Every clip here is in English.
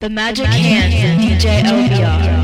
The Magic Hands and DJ LBR.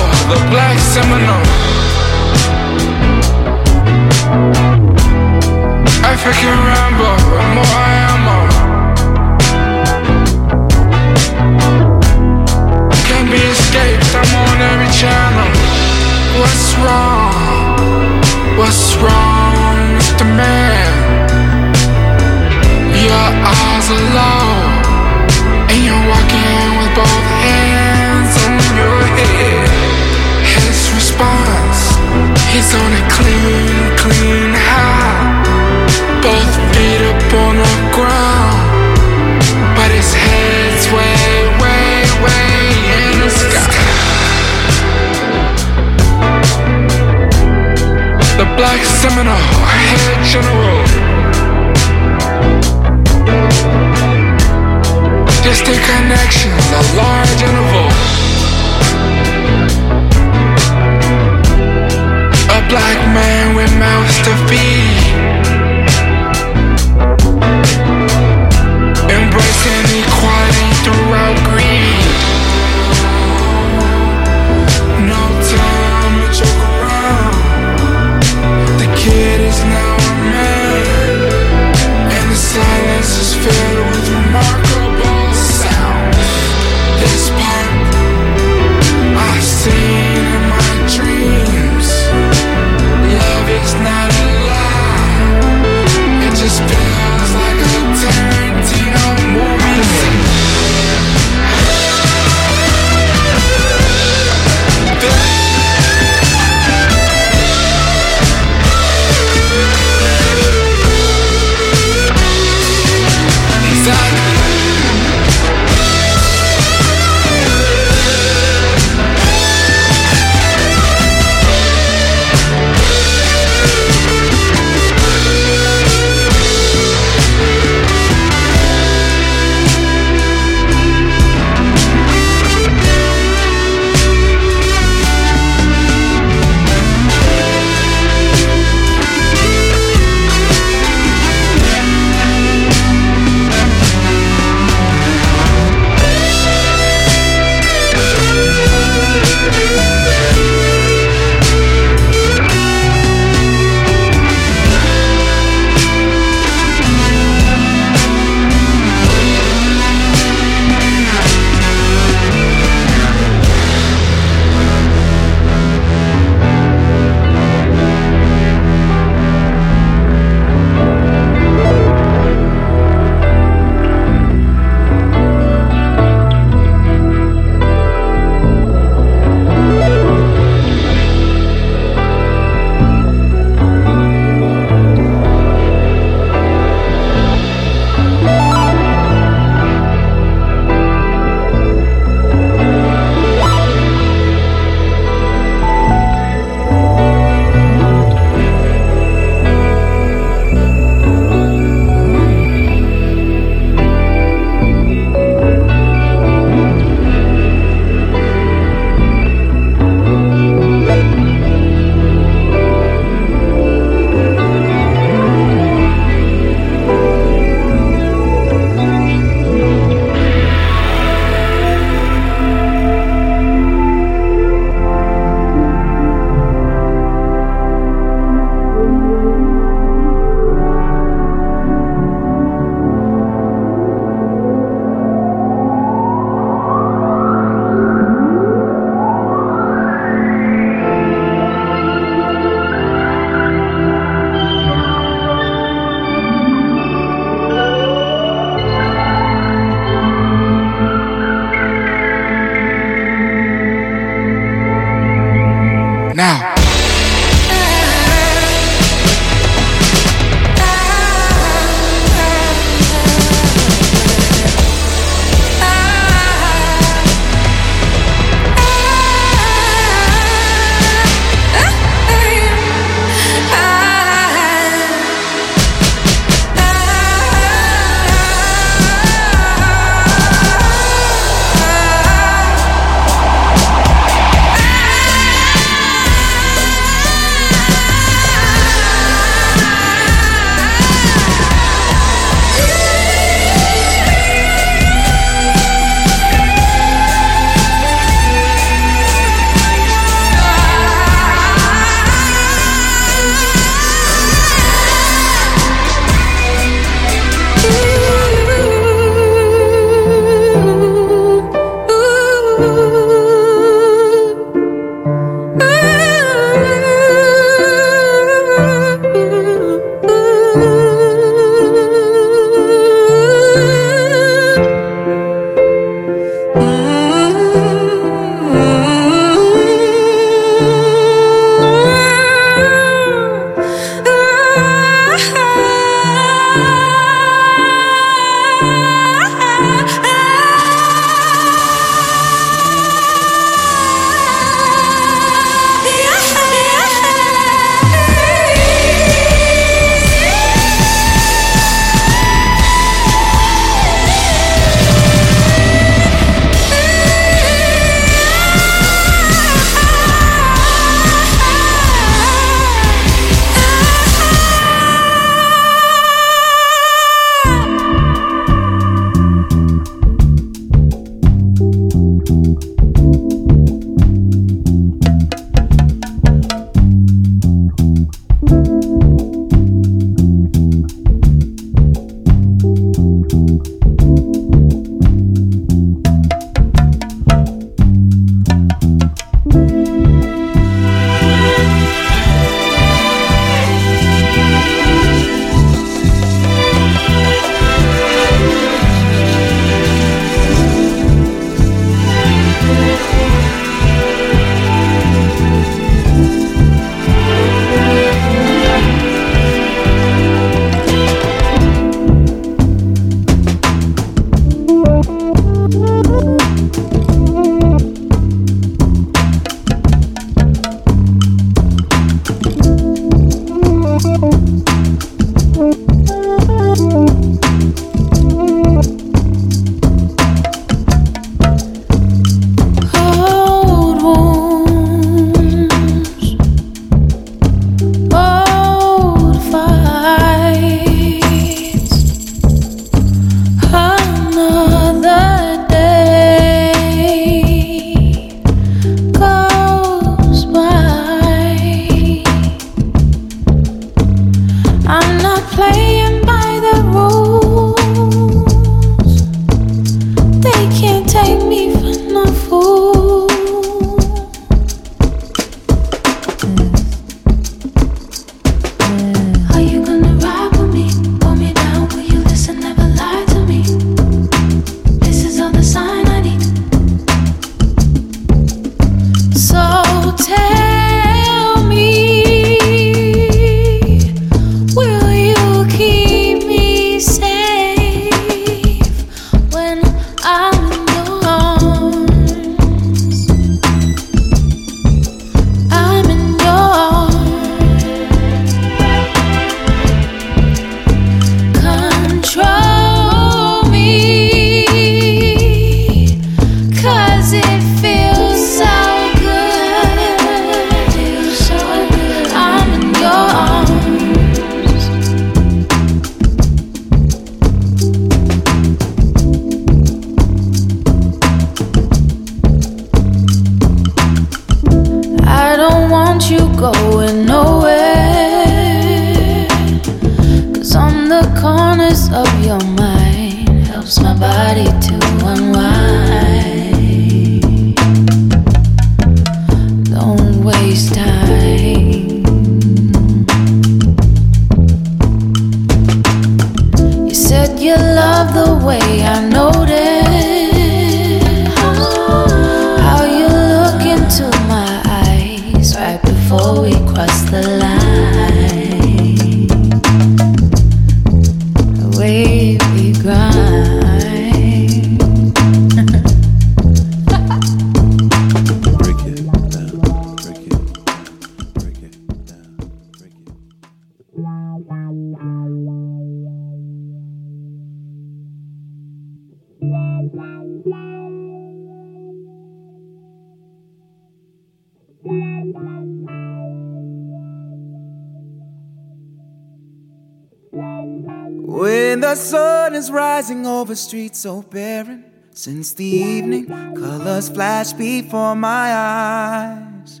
Over streets so barren, since the evening colors flash before my eyes.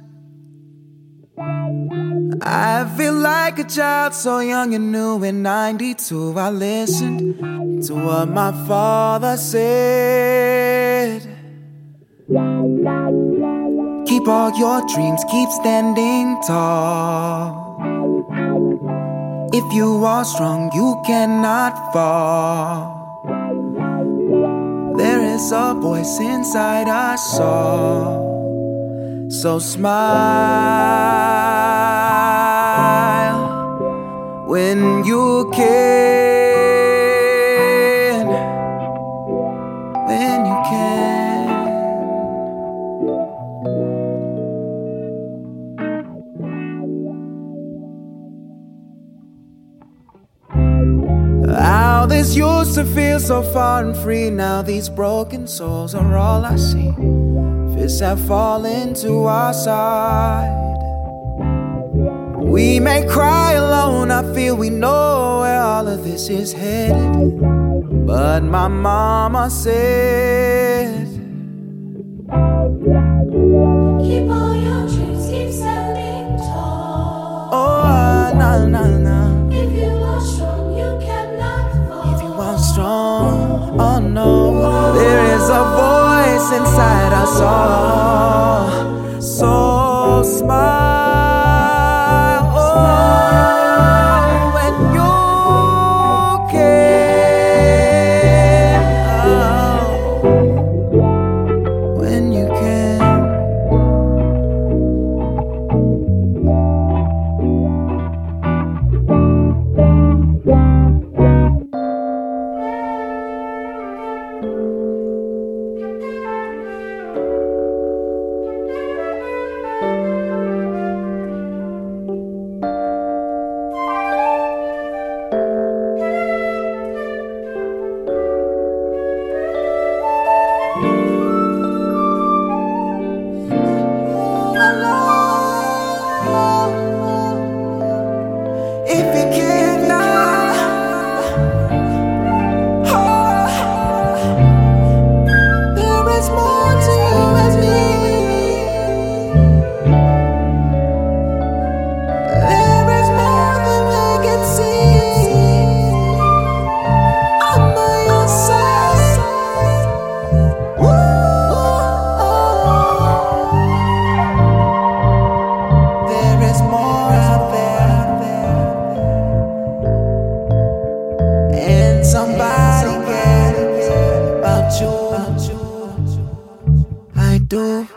I feel like a child so young and new in 92. I listened to what my father said. Keep all your dreams, keep standing tall. If you are strong, you cannot fall. There is a voice inside us all. So smile when you can. Used to feel so far and free. Now these broken souls are all I see. Fists have fallen to our side. We may cry alone, I feel we know where all of this is headed. But my mama said, Keep all your dreams, keep standing tall. Oh, ah, nah, nah, nah. Oh there is a voice inside us all. So smile, somebody care about you? I do.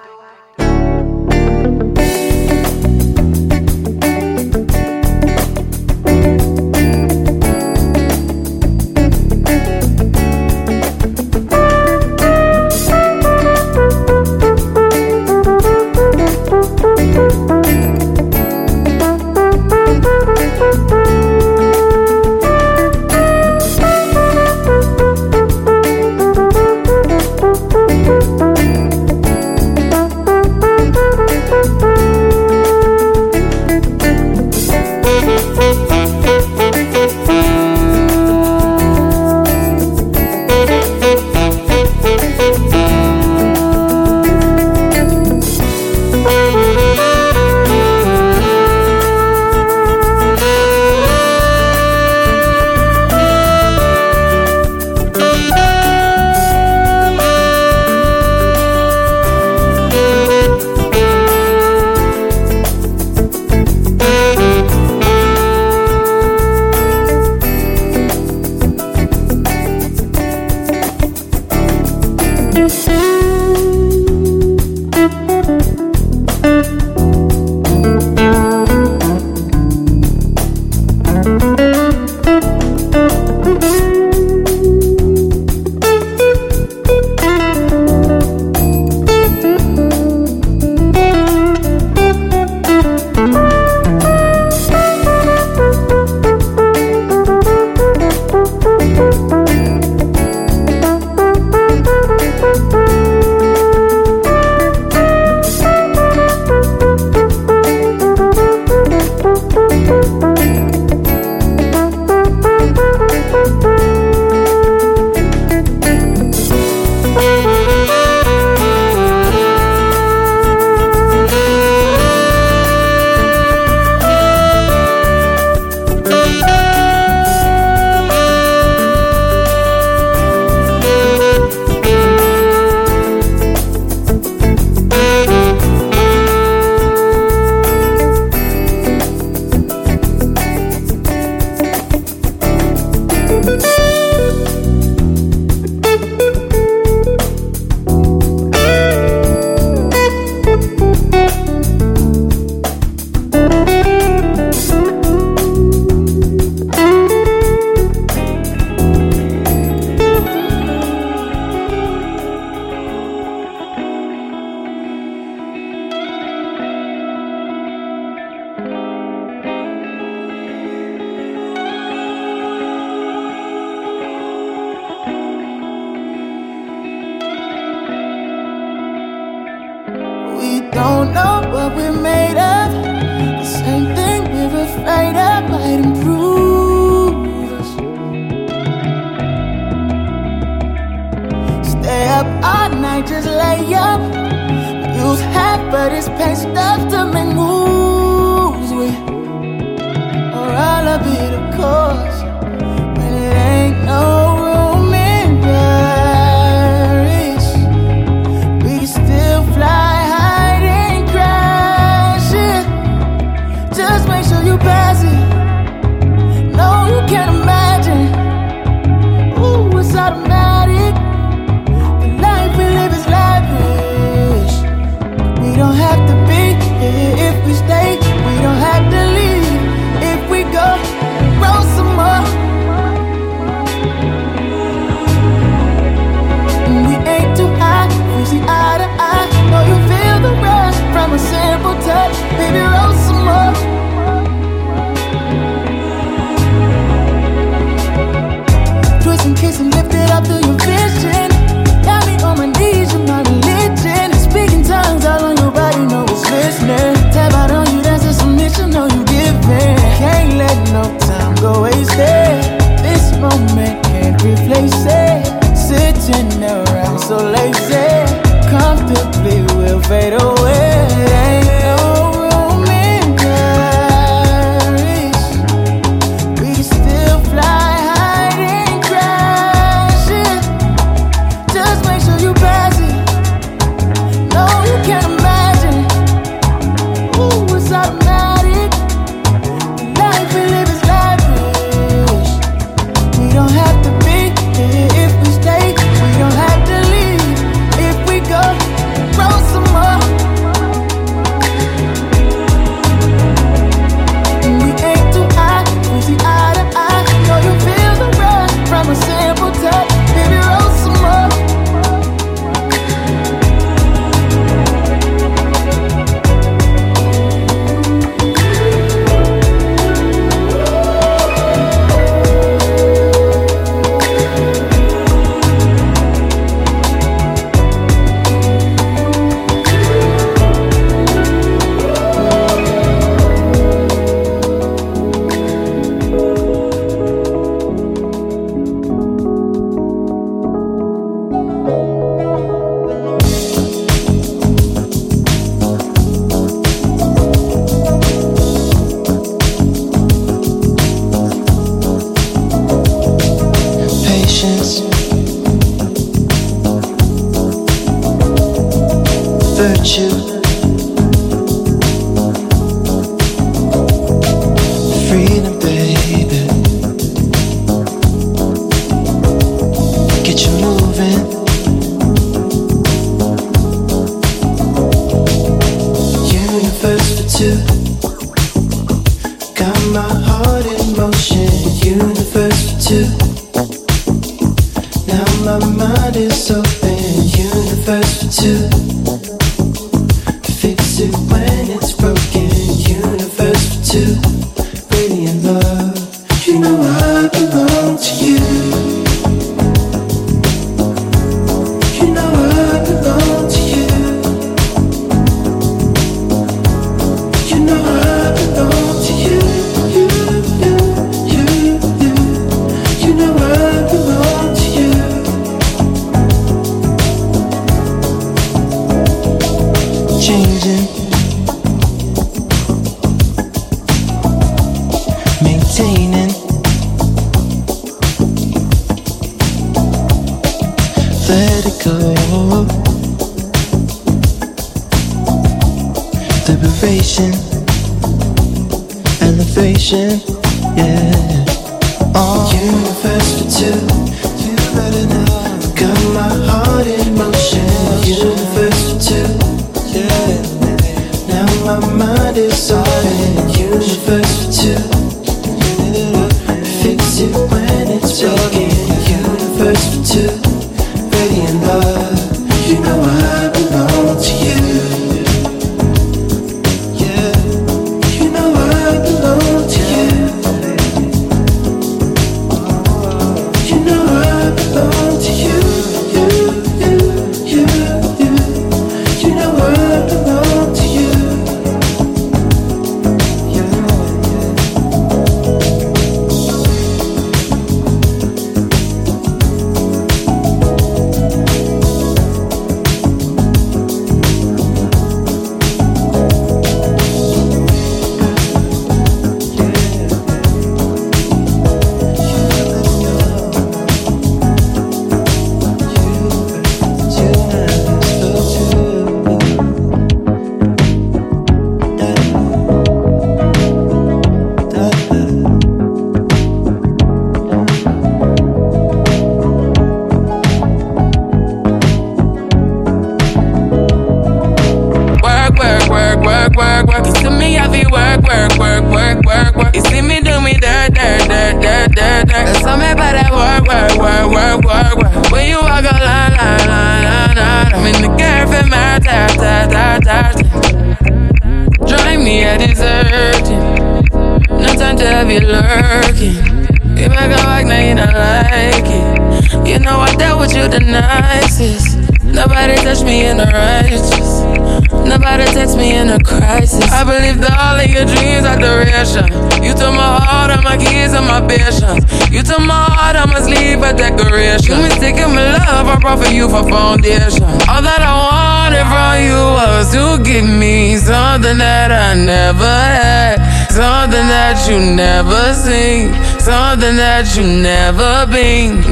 so late. Drive me a deserting. No time to you lurking. You make a back, now you don't like it. You know I dealt with you the nicest. Nobody touched me in the righteous. Nobody text me in a crisis. I believe that all of your dreams are duration. You took my heart, and my keys, and my patience. You took my heart, I must leave a decoration. You mistaken my love, I brought for you for foundation. All that I wanted from you was to give me something that I never had. Something that you never seen. Something that you never been.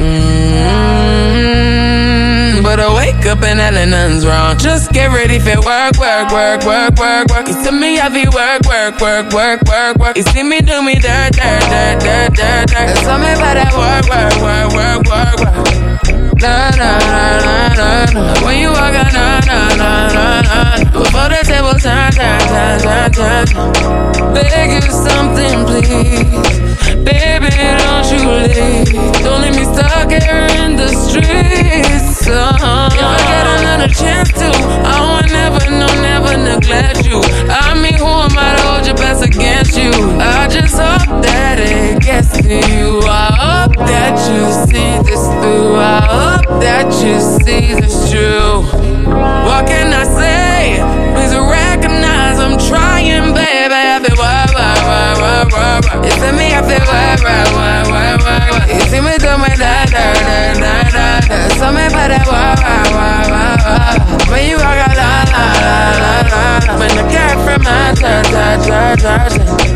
Mm, But I wake up and hell nothing's wrong. Just get ready for work, work, work, work, work, work. You see me, be work, work, work, work, work, work. You see me do me dirt, dirt, dirt, dirt, dirt, dirt. There's something about that work, work, work, work, work, work. Na na na na na. When you walk out, na na na na na. Before the table turn, turn, turn, turn, turn. Beg you something, please. Baby, don't you leave. Don't leave me stuck here in the streets. Uh-huh. If I get another chance to, I won't never, no, never neglect you. I mean, who am I to hold your best against you? I just hope that it gets to you. I hope that you see this through. I hope that you see this true. What can I say? Please recognize I'm trying, baby. You see me, I feel why, why, why, why, why. You see me do my da, da, da, da, da, about that why, why, why, why, why. When you walk out, la, la, la, la, la. When the from my ta, ta, ta, ta,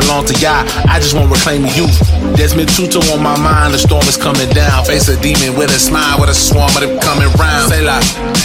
belong to Yah. I just want to reclaim the youth. Desmond Tutu on my mind. The storm is coming down. Face a demon with a smile, with a swarm of them coming round. Say like.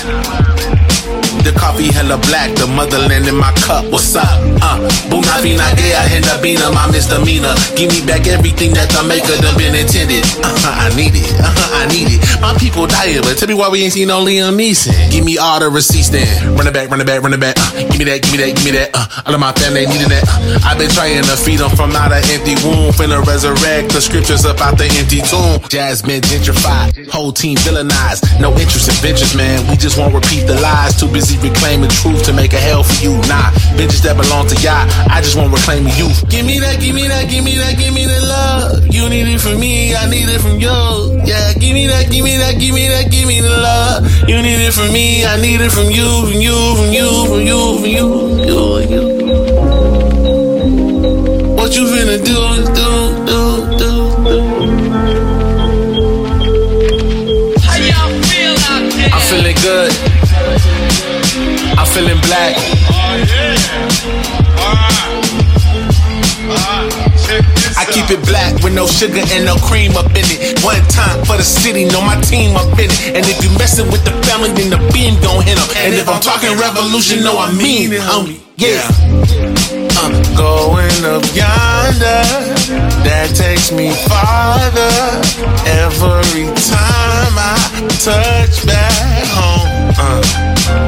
The coffee hella black, the motherland in my cup. What's up? Uh, Bunafi Nagea Hendabina, my misdemeanor. Give me back everything that the maker done been intended. Uh-huh, I need it. Uh-huh, I need it. My people dying, but tell me why we ain't seen no Liam Neeson. Give me all the receipts then. Run it back, run it back, run it back. Uh, give me that, give me that, give me that. Uh, all of my family needed that. Uh, I've been trying to feed them from out an empty womb. Finna resurrect the scriptures up out the empty tomb. Jasmine gentrified, whole team villainized. No interest in ventures, man. We just won't repeat the lies. Too busy reclaiming truth to make a hell for you. Nah, vengeance that belong to Yah. I just won't reclaim the youth. Give me that, give me that, give me that, give me the love. You need it from me, I need it from you. Yeah, give me that, give me that, give me that, give me the love. You need it from me, I need it from you, from you, from you, from you, from you, you, you. What you finna do, do, do, do, do. Feeling black. I keep it black with no sugar and no cream up in it. One time for the city, know my team up in it. And if you messing with the family, then the beam gon' hit 'em. And if I'm talking revolution, know I mean it, homie. Yeah. I'm going up yonder. That takes me farther. Every time I touch back home. Uh,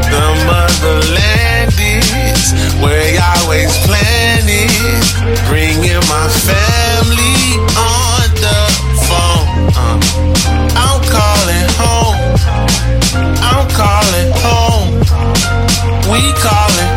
the motherland is where Yahweh's plan is. Bringing my family on the phone. Uh, I'm calling home. I'm calling home. We calling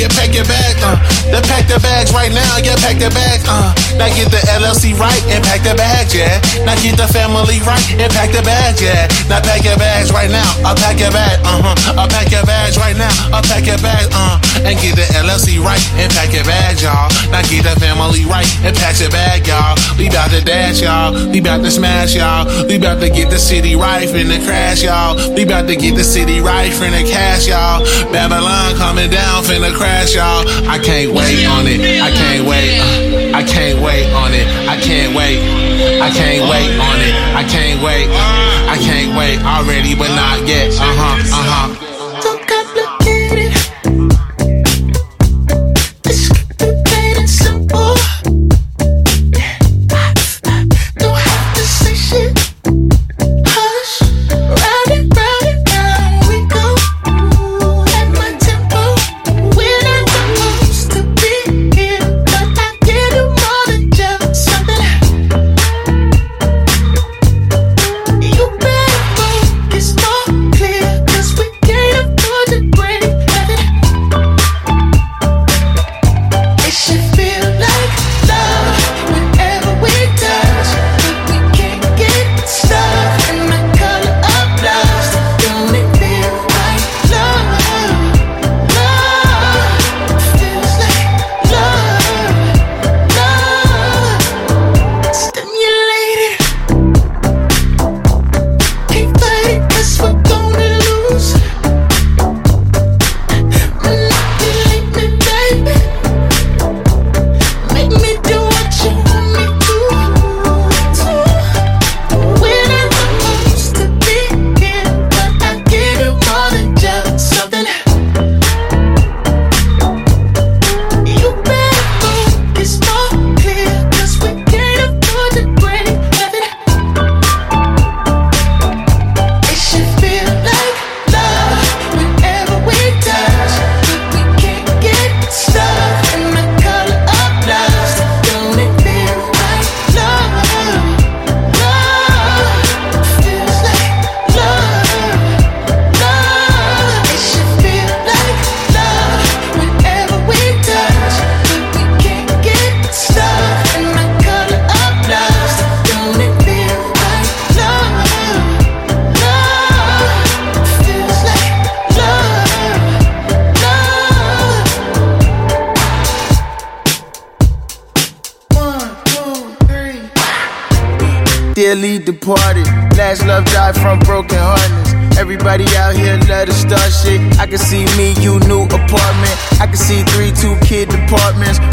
get pack your bag now, pack the bags right now, yeah, pack the bag, uh. Now get the LLC right and pack the bags, yeah. Now get the family right and pack the bags, yeah. Now pack your bags right now, I'll pack your bag, uh huh. I'll pack your bags right now, I'll pack your bags, uh. And get the LLC right and pack your bags, y'all. Now get the family right and pack your bag, y'all. We bout to dash, y'all. We bout to smash, y'all. We bout to get the city right finna crash, y'all. We bout to get the city right finna cash, y'all. Babylon coming down finna crash, y'all. I can't wait on it. I can't wait. uh, I can't wait on it. I can't wait. I can't wait on it. I can't wait. I can't wait already, but not yet. Uh huh. Uh huh.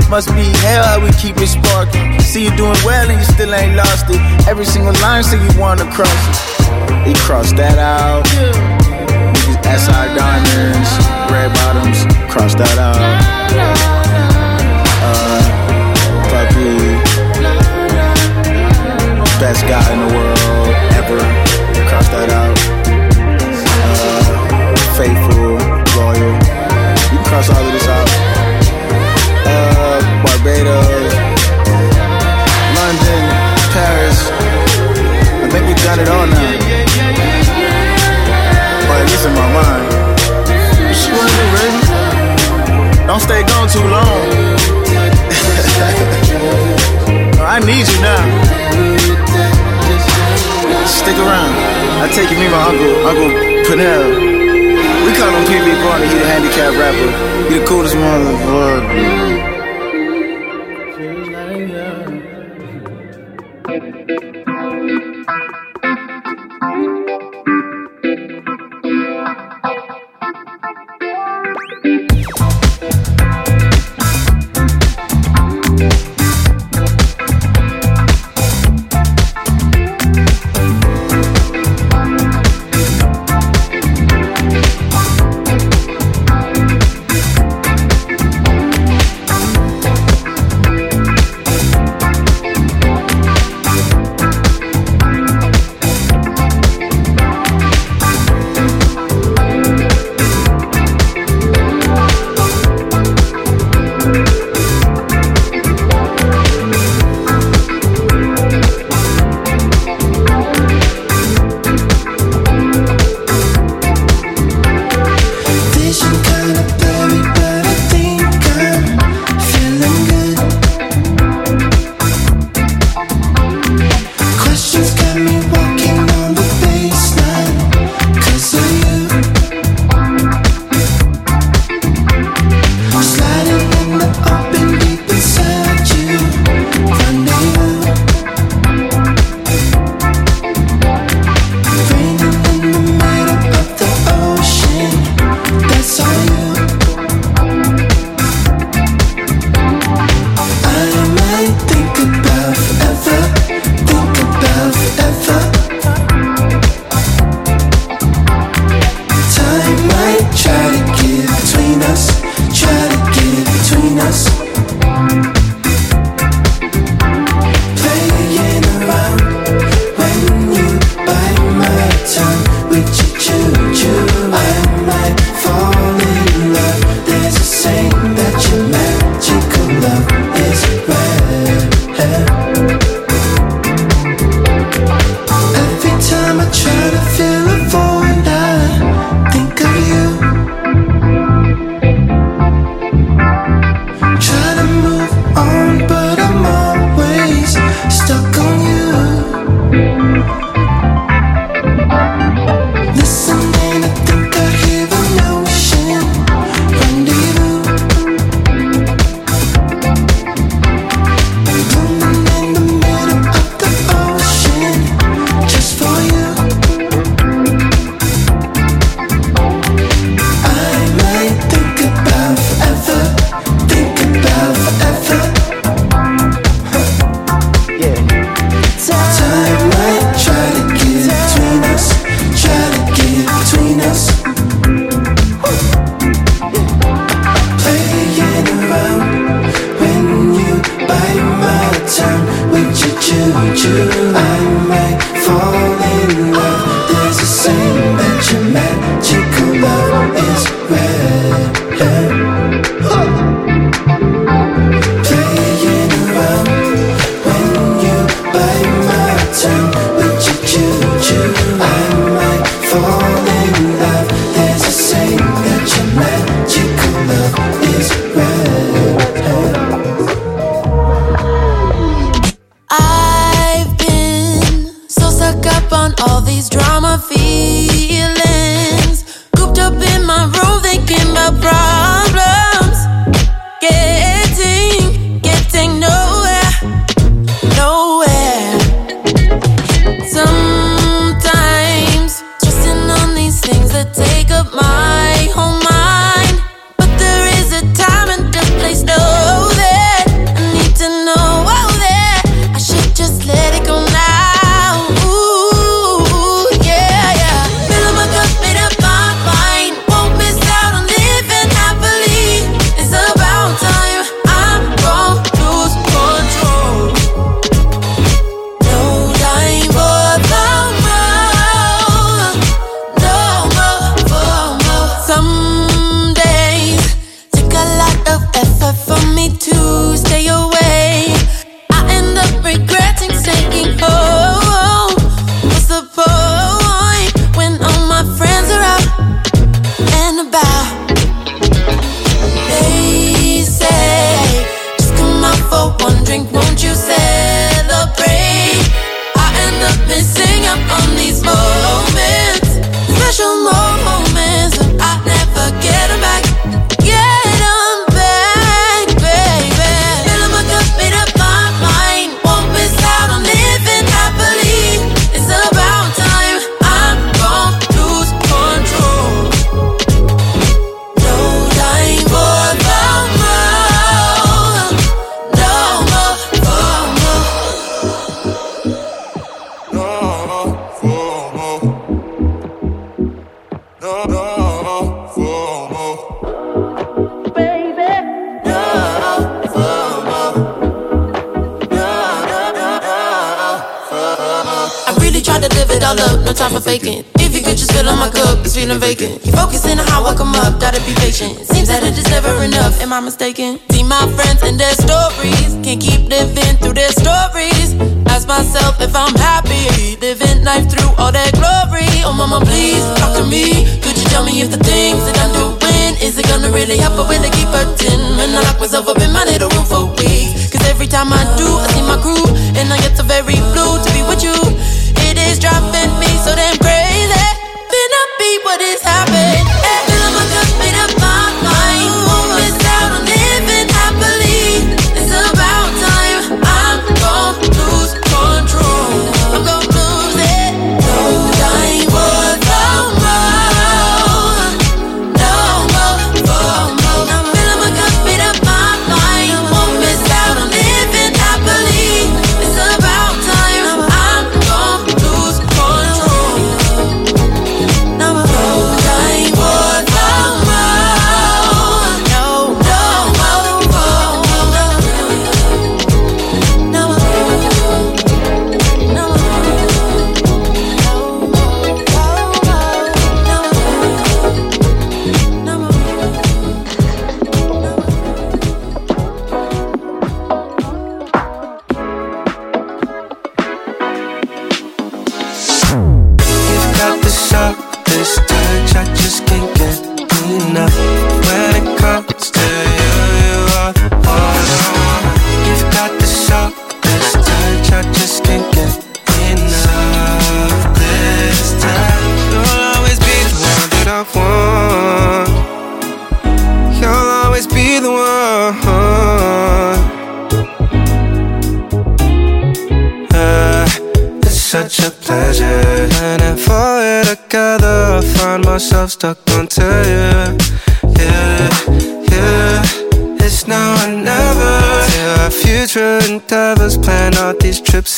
Must be hell how we keep it sparking. See you doing well and you still ain't lost it. Every single line say you wanna cross it. He crossed that out. Niggas SI diamonds, red bottoms, cross that out. Uh, puppy, best guy in the world ever, cross that out. Uh, faithful, loyal, you can cross all of this out. Barbados, London, Paris. I think we've done it all now. Or at least in my mind. Wanna do, baby? Don't stay gone too long. I need you now. Stick around. I take you, me, my uncle, Uncle Panel. We call him PB Barney. He the handicapped rapper. He the coolest motherfucker. through their stories. Ask myself if I'm happy, living life through all that glory. Oh, mama, please talk to me. Could you tell me if the things that I'm doing is it gonna really help or will it keep hurting? When I lock myself up in my little room for weeks, cause every time I do, I see my crew, and I get so very blue to be with you. It is driving me so damn crazy. Then I be what is happening.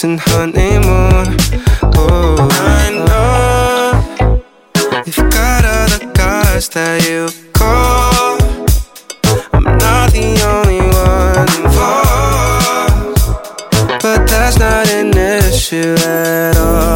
and honeymoon. Oh. oh, I know you've got other guys that you call. I'm not the only one involved, but that's not an issue at all.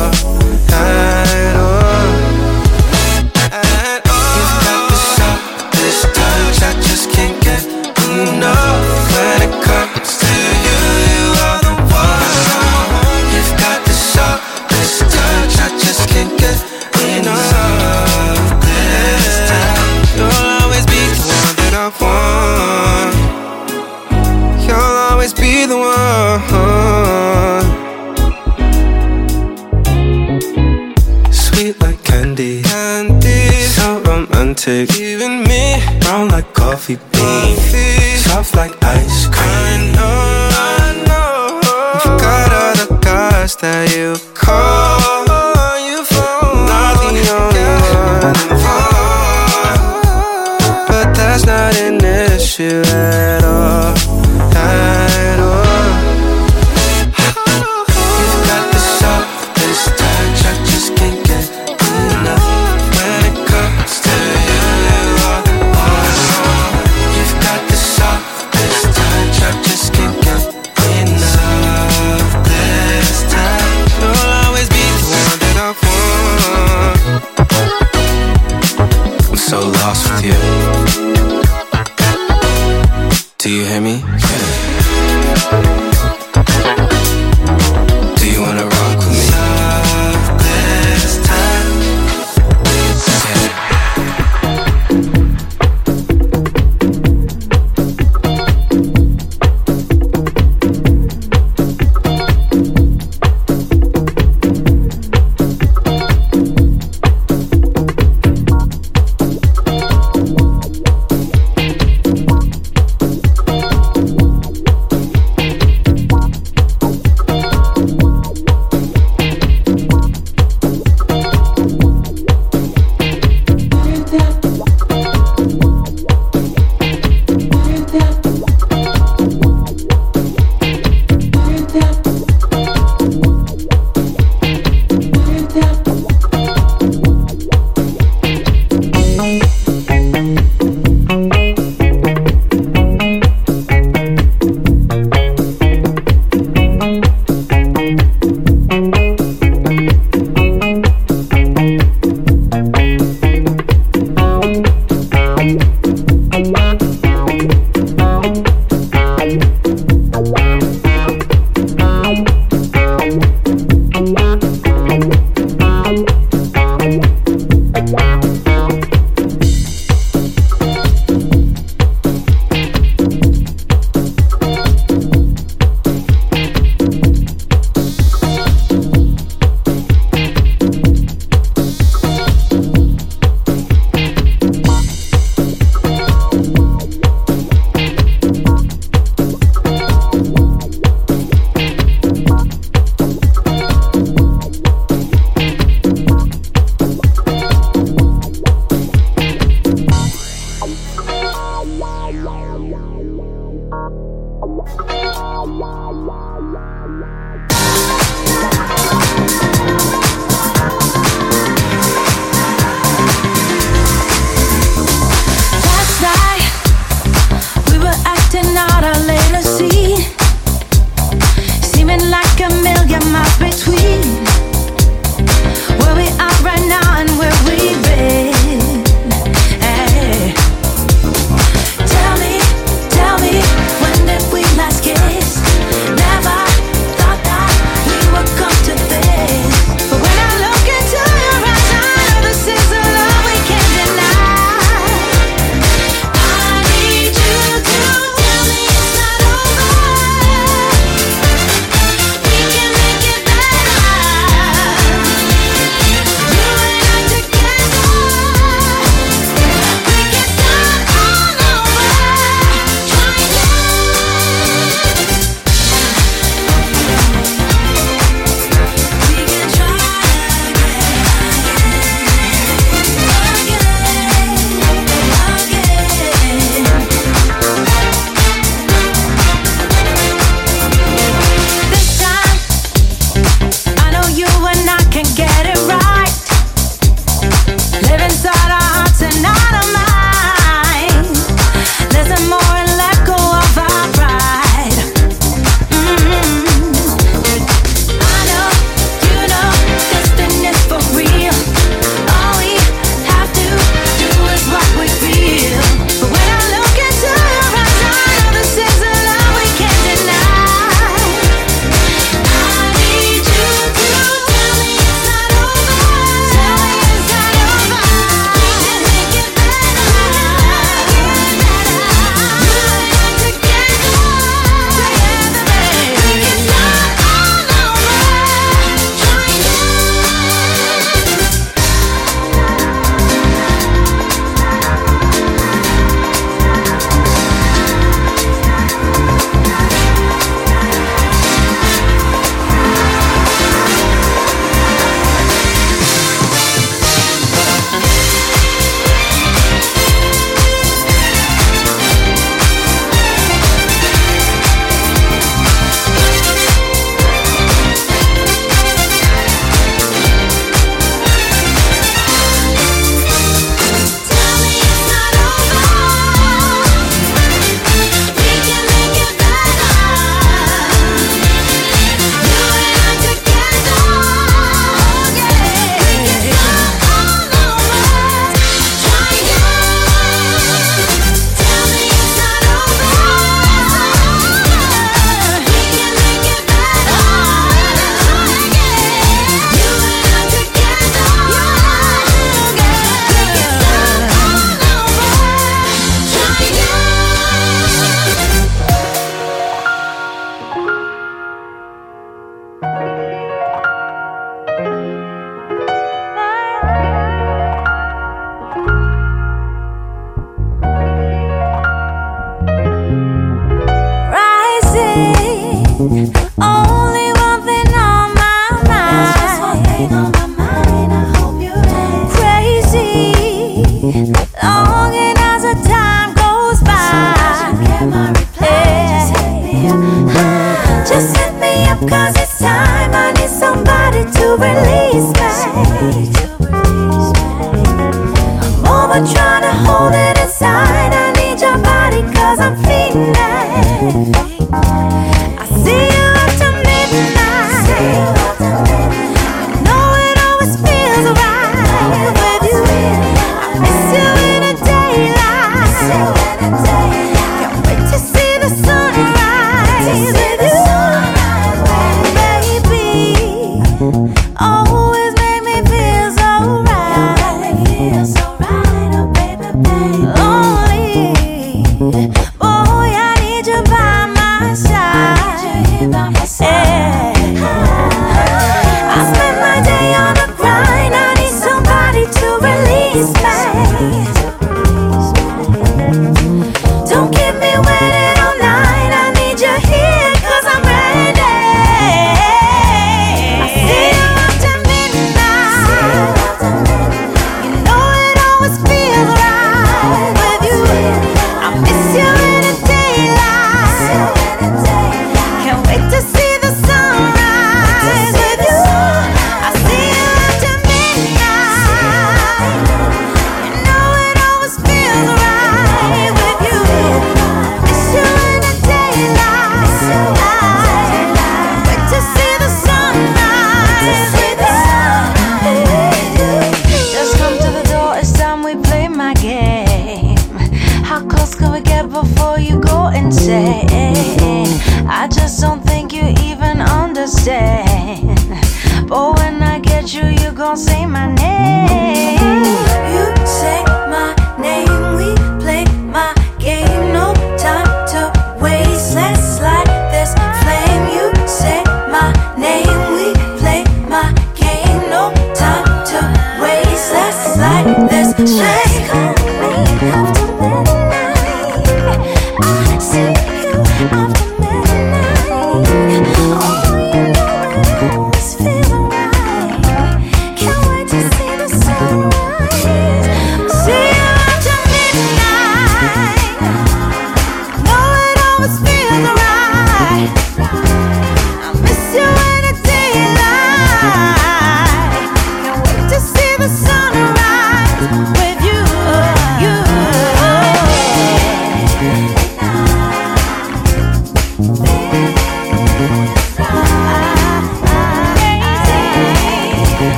You, you gon' say my name.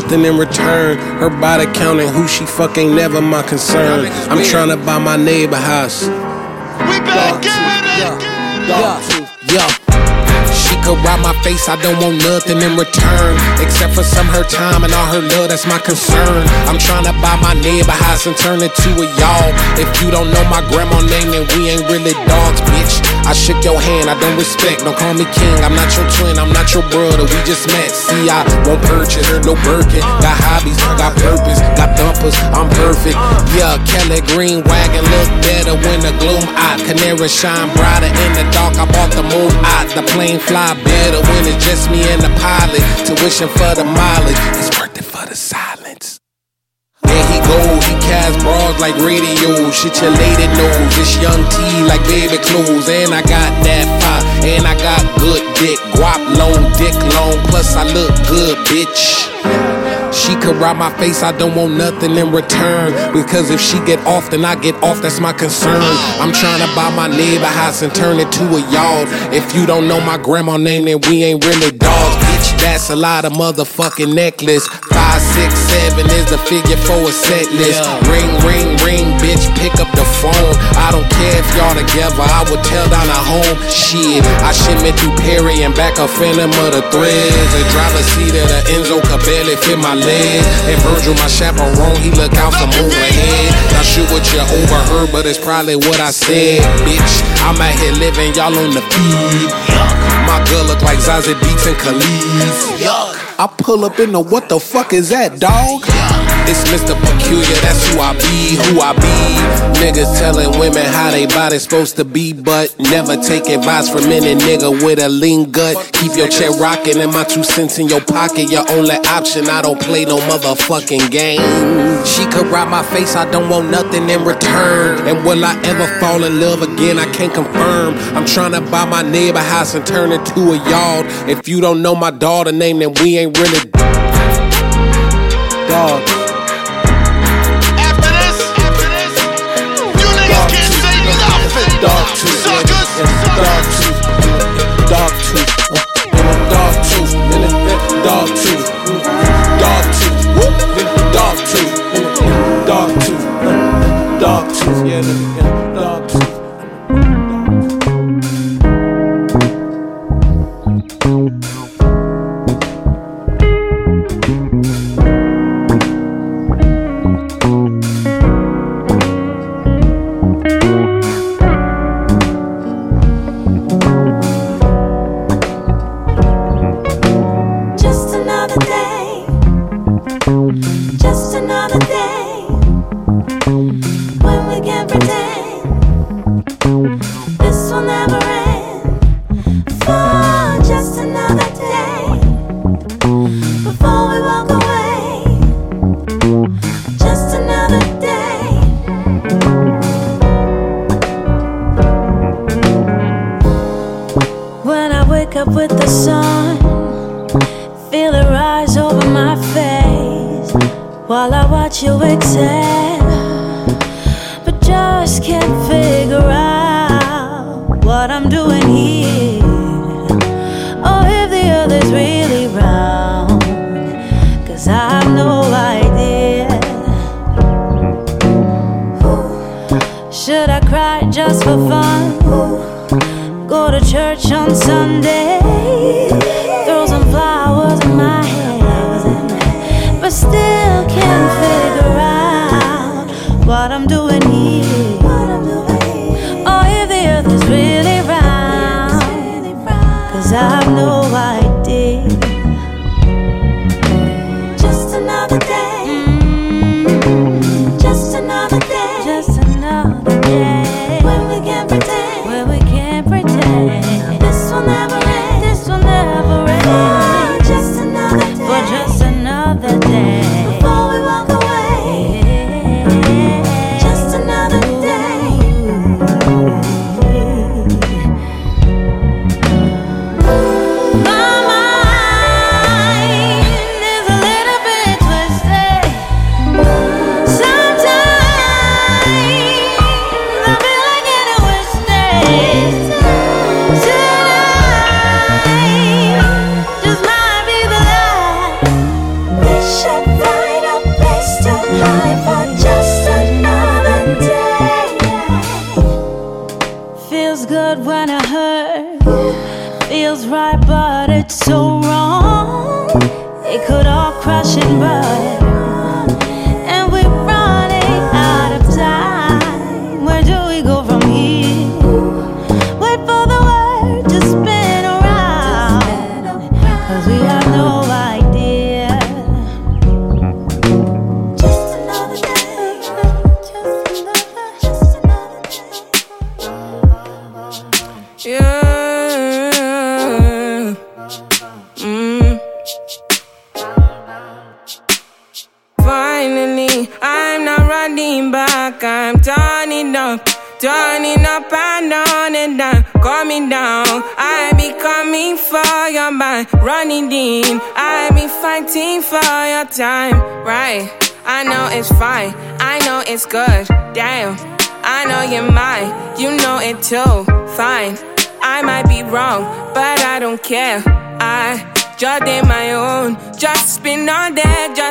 Nothing in return. Her body counting who she fuck ain't never my concern. I'm trying to buy my neighbor house. We back at it. Yeah, could my face, I don't want nothing in return. Except for some her time and all her love, that's my concern. I'm trying to buy my neighbor house and turn it to a y'all. If you don't know my grandma name, then we ain't really dogs, bitch. I shook your hand, I don't respect, don't call me king. I'm not your twin, I'm not your brother, we just met. See, I won't purchase no Birkin. Got hobbies, I got purpose, got thumpers, I'm perfect. Yeah, Kelly Green wagon look better when the gloom out. Canary shine brighter in the dark, I bought the moon out. The plane fly better when it's just me and the pilot. Tuition for the mileage, it's worth it for the silence. There he go, he cast bras like radio. Shit your lady knows. It's young T like baby clothes. And I got that fire. And I got good dick. Guap long, dick long. Plus I look good, bitch. She could ride my face, I don't want nothing in return. Because if she get off, then I get off, that's my concern. I'm trying to buy my neighbor house and turn it to a yard. If you don't know my grandma name, then we ain't really dogs, bitch. That's a lot of motherfucking necklace. Five, six, seven is the figure for a set list. Ring, ring, ring, bitch, pick up the phone. I don't care if y'all together, I would tell down a home. Shit, I shipment through Perry and back a phantom of the threads. The driver seat of the Enzo could barely fit my leg. And Virgil, my chaperone, he look out from overhead. Not sure what you overheard, but it's probably what I said, bitch. I'm out here living, y'all on the feed. My girl look like Zazie Beetz and Khalid. I pull up in the what the fuck is that, dog? It's Mr. Peculiar, that's who I be, who I be. Niggas telling women how they body supposed to be, but never take advice from any nigga with a lean gut. Keep your chair rocking and my two cents in your pocket, your only option. I don't play no motherfucking game. She could ride my face, I don't want nothing in return. And will I ever fall in love again? I can't confirm. I'm trying to buy my neighbor house and turn it to a yard. If you don't know my daughter name, then we ain't really dogs.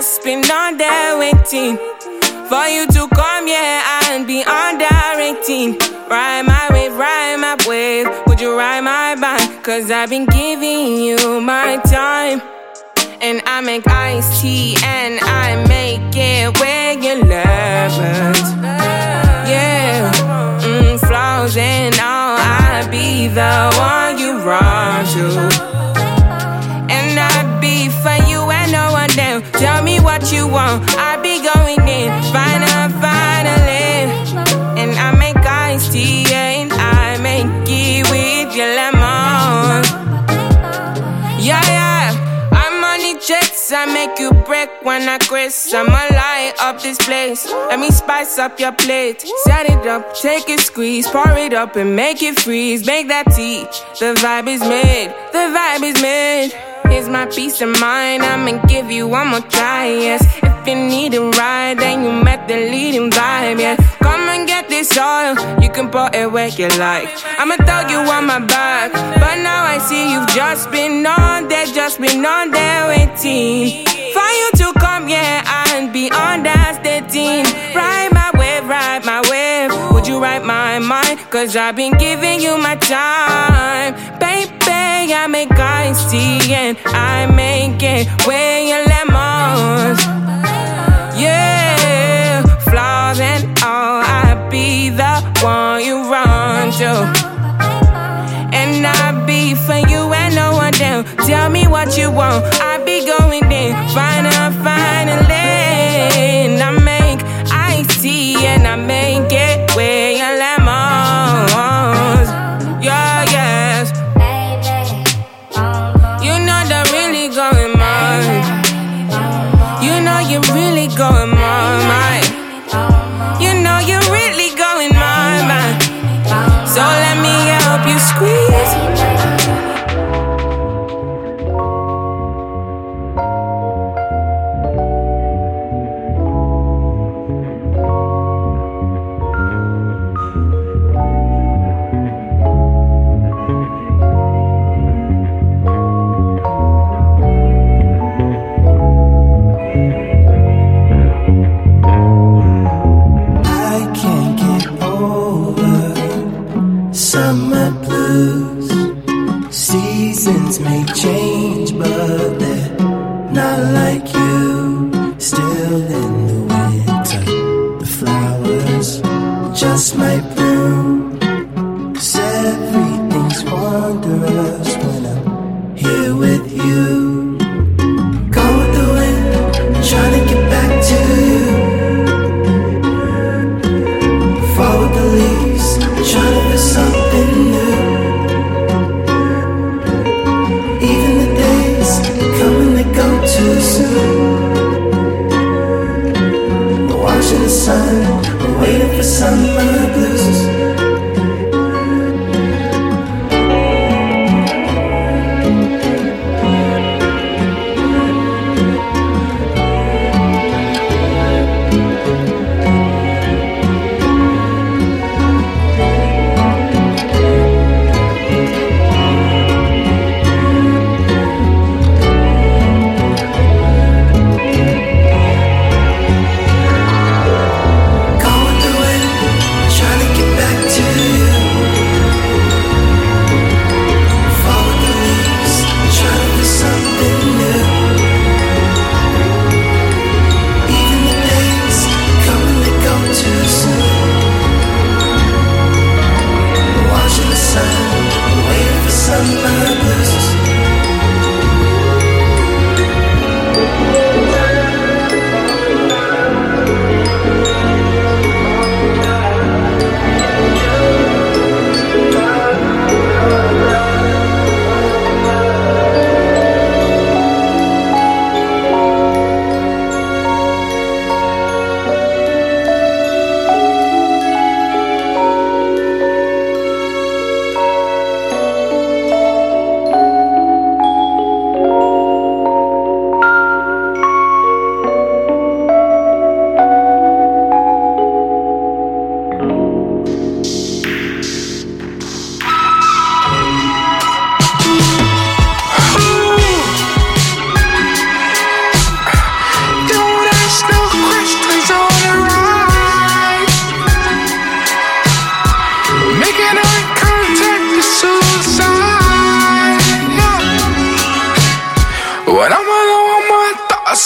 Just on there waiting for you to come, yeah, and be under 18. Ride my wave, ride my wave. Would you ride my bike? Cause I've been giving you my time. And I make iced tea and I make it where you love. Yeah, mm, flaws and all, I be the one you run to. And I be for you and no one else. Tell what you want, I be going in. Final, finally. And I make iced tea and I make it with your lemon. Yeah, yeah. I'm on the jets, I make you break when I quit. I'ma light up this place. Let me spice up your plate. Set it up, take it, squeeze, pour it up and make it freeze. Make that tea. The vibe is made, the vibe is made. Here's my peace of mind. I'ma give you one more try. Yes, if you need a ride, then you met the leading vibe. Yeah, come and get this oil. You can pour it where you like. I'ma throw you on my back, but now I see you've just been on there, just been on there waiting for you to come, yeah, and be station. Ride my wave, ride my wave. Would you ride my mind? Cause I've been giving you my time, baby. I make iced tea and I make it where your lemons. Yeah, flaws and all, I be the one you run to. And I be for you and no one else. Tell me what you want, I be going in. Final, finally. And I make tea and I make it summer blues. Seasons may change, but they're not like you. Still in the winter, the flowers just might bloom. 'Cause everything's wondrous when I'm here with you.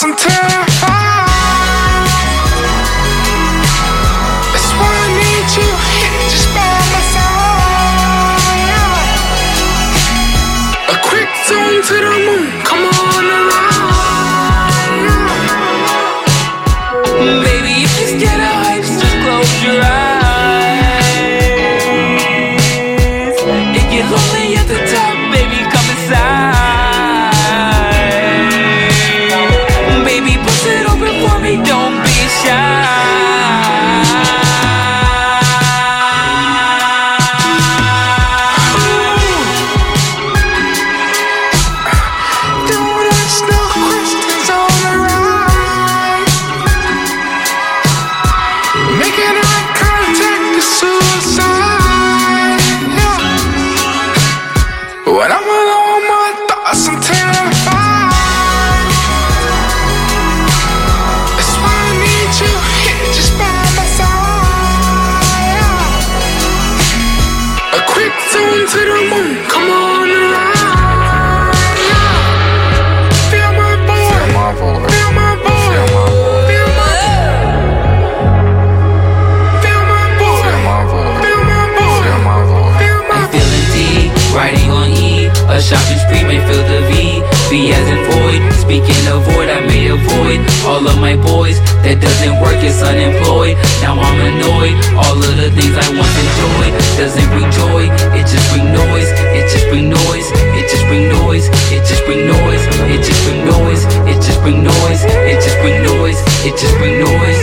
listen to gets unemployed. Now I'm annoyed. All of the things I once enjoyed doesn't bring joy. It just bring noise. It just bring noise. It just bring noise. It just bring noise. It just bring noise. It just bring noise. It just bring noise. It just bring noise.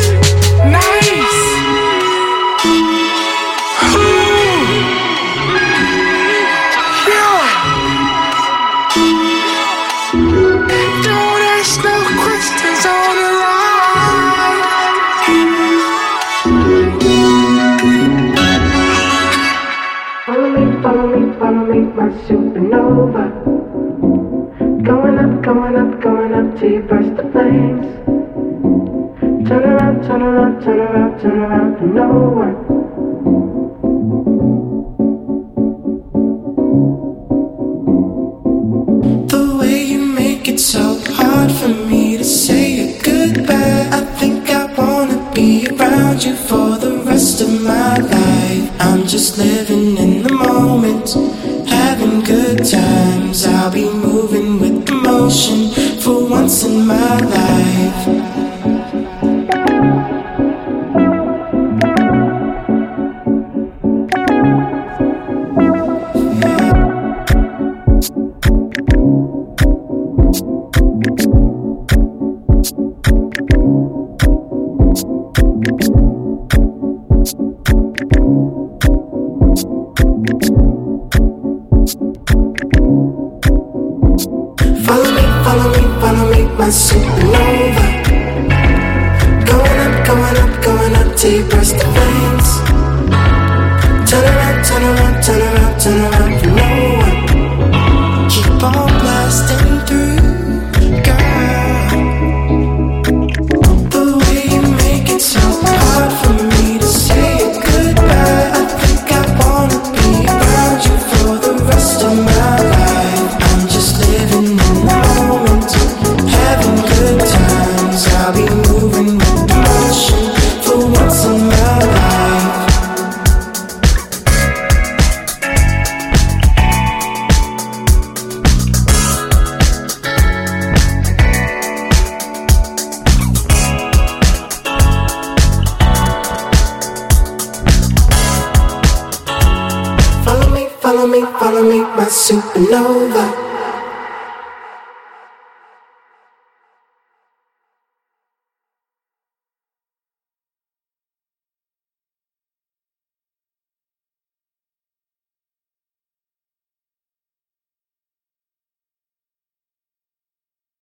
over. Going up, going up, going up till you burst the flames. Turn around, turn around, turn around, turn around for the rest of my life i'm just living in the moment times I